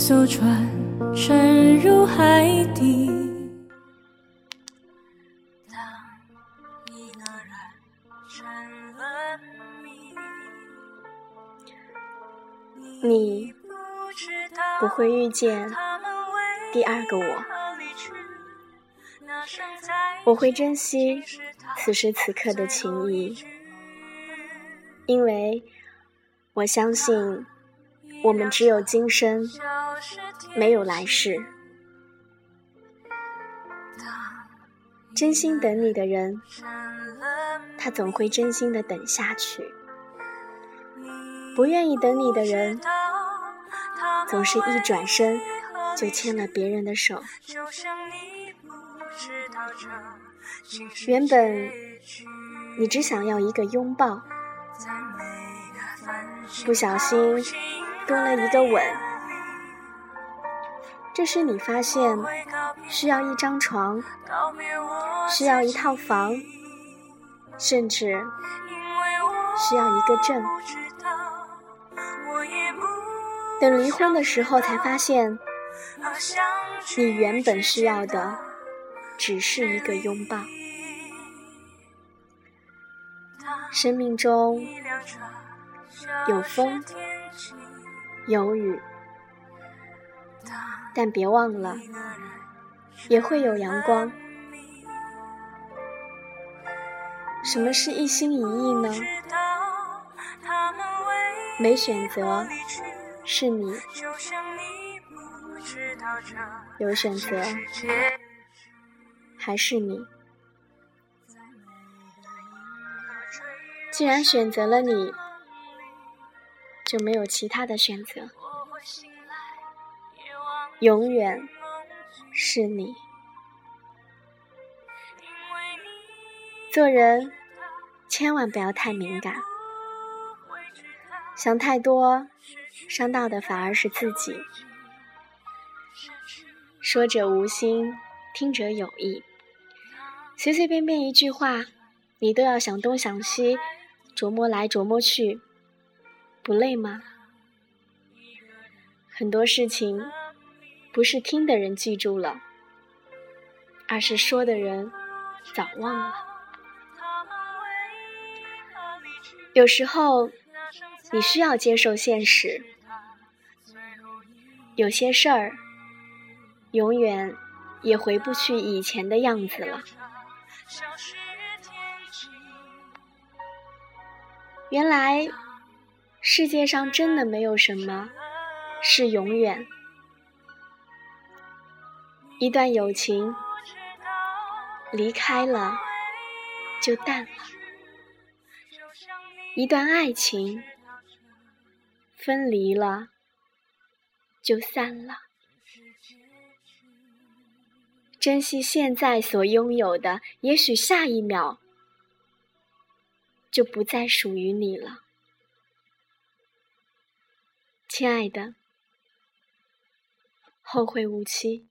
艘船沉入海底。当一个人成了谜，你不会遇见第二个我。我会珍惜此时此刻的情谊，因为我相信我们只有今生，没有来世。真心等你的人，他总会真心的等下去；不愿意等你的人，总是一转身就牵了别人的手。原本你只想要一个拥抱，不小心多了一个吻。这时你发现需要一张床，需要一套房，甚至需要一个证。等离婚的时候才发现，你原本需要的。只是一个拥抱。生命中有风，有雨，但别忘了，也会有阳光。什么是一心一意呢？没选择是你，有选择。还是你。既然选择了你，就没有其他的选择。永远是你。做人千万不要太敏感，想太多，伤到的反而是自己。说者无心，听者有意。随随便便一句话，你都要想东想西，琢磨来琢磨去，不累吗？很多事情不是听的人记住了，而是说的人早忘了。有时候你需要接受现实，有些事儿永远也回不去以前的样子了。原来世界上真的没有什么是永远。一段友情离开了就淡了，一段爱情分离了就散了。珍惜现在所拥有的，也许下一秒就不再属于你了，亲爱的，后会无期。